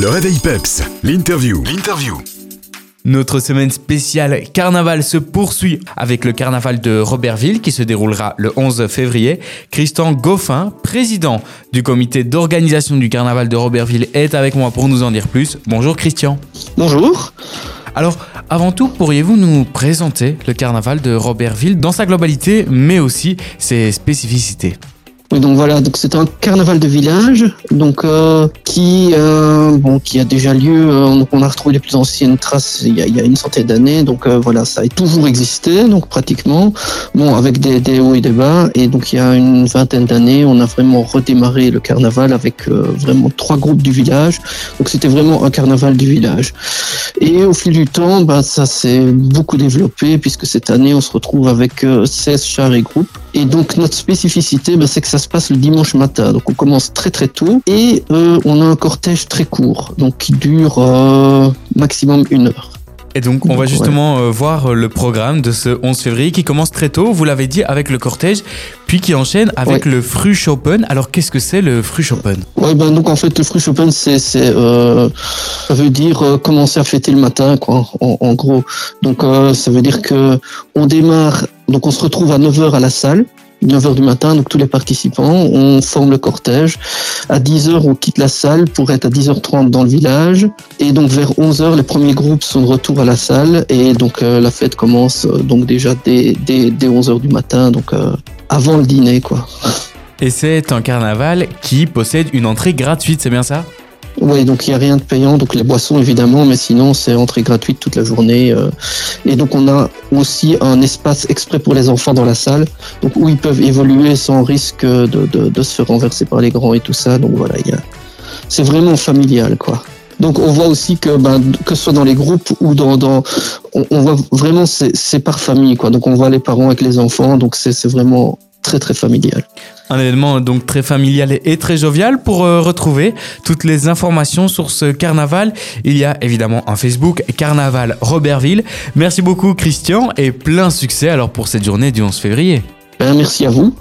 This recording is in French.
Le réveil peps, l'interview. L'interview. Notre semaine spéciale carnaval se poursuit avec le carnaval de Robertville qui se déroulera le 11 février. Christian Goffin, président du comité d'organisation du carnaval de Robertville, est avec moi pour nous en dire plus. Bonjour Christian. Bonjour. Alors, avant tout, pourriez-vous nous présenter le carnaval de Robertville dans sa globalité, mais aussi ses spécificités? Donc voilà, donc c'est un carnaval de village, donc euh, qui euh, bon qui a déjà lieu. Euh, on a retrouvé les plus anciennes traces il y a, il y a une centaine d'années. Donc euh, voilà, ça a toujours existé, donc pratiquement. Bon, avec des, des, hauts et des bas. Et donc il y a une vingtaine d'années, on a vraiment redémarré le carnaval avec euh, vraiment trois groupes du village. Donc c'était vraiment un carnaval du village. Et au fil du temps, bah, ça s'est beaucoup développé puisque cette année on se retrouve avec 16 chars et groupes. Et donc notre spécificité, bah, c'est que ça se passe le dimanche matin. Donc on commence très très tôt et euh, on a un cortège très court, donc qui dure euh, maximum une heure. Et donc, on va justement euh, voir le programme de ce 11 février qui commence très tôt, vous l'avez dit, avec le cortège, puis qui enchaîne avec Ouais. le Frühschoppen. Alors, qu'est-ce que c'est le Frühschoppen Ouais, ben donc en fait le Frühschoppen c'est c'est euh, ça veut dire euh, commencer à fêter le matin quoi en, en gros. Donc euh, ça veut dire que on démarre donc on se retrouve à 9h à la salle 9h du matin, donc tous les participants, on forme le cortège. À 10h, on quitte la salle pour être à 10h30 dans le village. Et donc vers 11h, les premiers groupes sont de retour à la salle. Et donc euh, la fête commence euh, donc déjà dès, dès, dès 11h du matin, donc euh, avant le dîner quoi. Et c'est un carnaval qui possède une entrée gratuite, c'est bien ça? Oui, donc il n'y a rien de payant, donc les boissons évidemment, mais sinon c'est entrée gratuite toute la journée. euh. Et donc on a aussi un espace exprès pour les enfants dans la salle, donc où ils peuvent évoluer sans risque de, de, de se faire renverser par les grands et tout ça. Donc voilà, a... c'est vraiment familial quoi. Donc on voit aussi que ben, que ce soit dans les groupes ou dans, dans on, on voit vraiment c'est par famille quoi. Donc on voit les parents avec les enfants, donc c'est vraiment très très familial. Un événement donc très familial et très jovial. Pour euh, retrouver toutes les informations sur ce carnaval, il y a évidemment un Facebook Carnaval Robertville. Merci beaucoup Christian et plein succès alors pour cette journée du 11 février. Ben, merci à vous.